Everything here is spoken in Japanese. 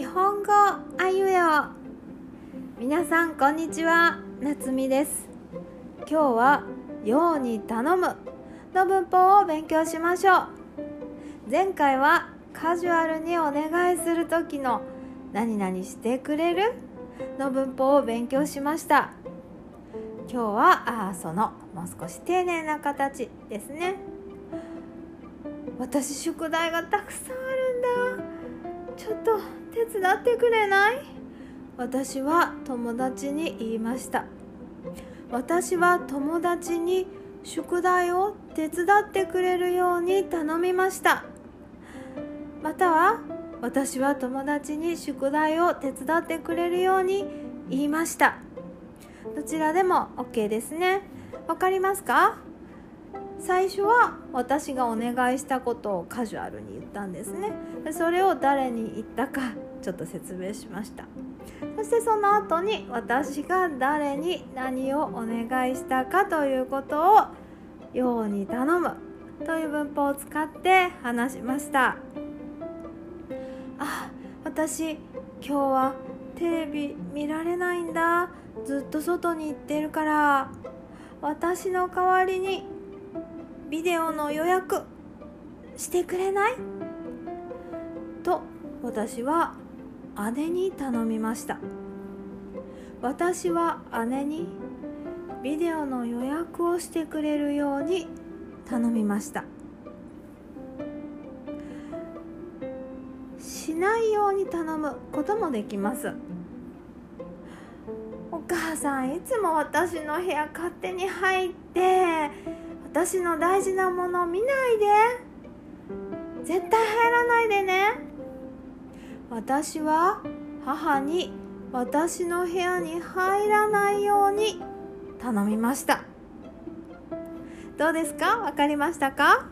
日本語あゆえお皆さんこんにちは。夏美です。今日は「ように頼む」の文法を勉強しましょう。前回はカジュアルにお願いする時の「何々してくれる?」の文法を勉強しました。今日はあそのもう少し丁寧な形ですね。私宿題がたくさんあるんだ。ちょっと手伝ってくれない？私は友達に言いました。私は友達に宿題を手伝ってくれるように頼みました。または私は友達に宿題を手伝ってくれるように言いました。どちらでも OK ですね。わかりますか？最初は私がお願いしたことをカジュアルに言ったんですね。それを誰に言ったかちょっと説明しました。そしてその後に私が誰に何をお願いしたかということを「ように頼む」という文法を使って話しました。あ私今日はテレビ見られないんだ。ずっと外に行ってるから私の代わりにビデオの予約してくれない？と私は姉に頼みました。私は姉にビデオの予約をしてくれるように頼みました。しないように頼むこともできます。お母さんいつも私の部屋勝手に入って私の大事なもの見ないで。絶対入らないでね。私は母に私の部屋に入らないように頼みました。どうですか？分かりましたか？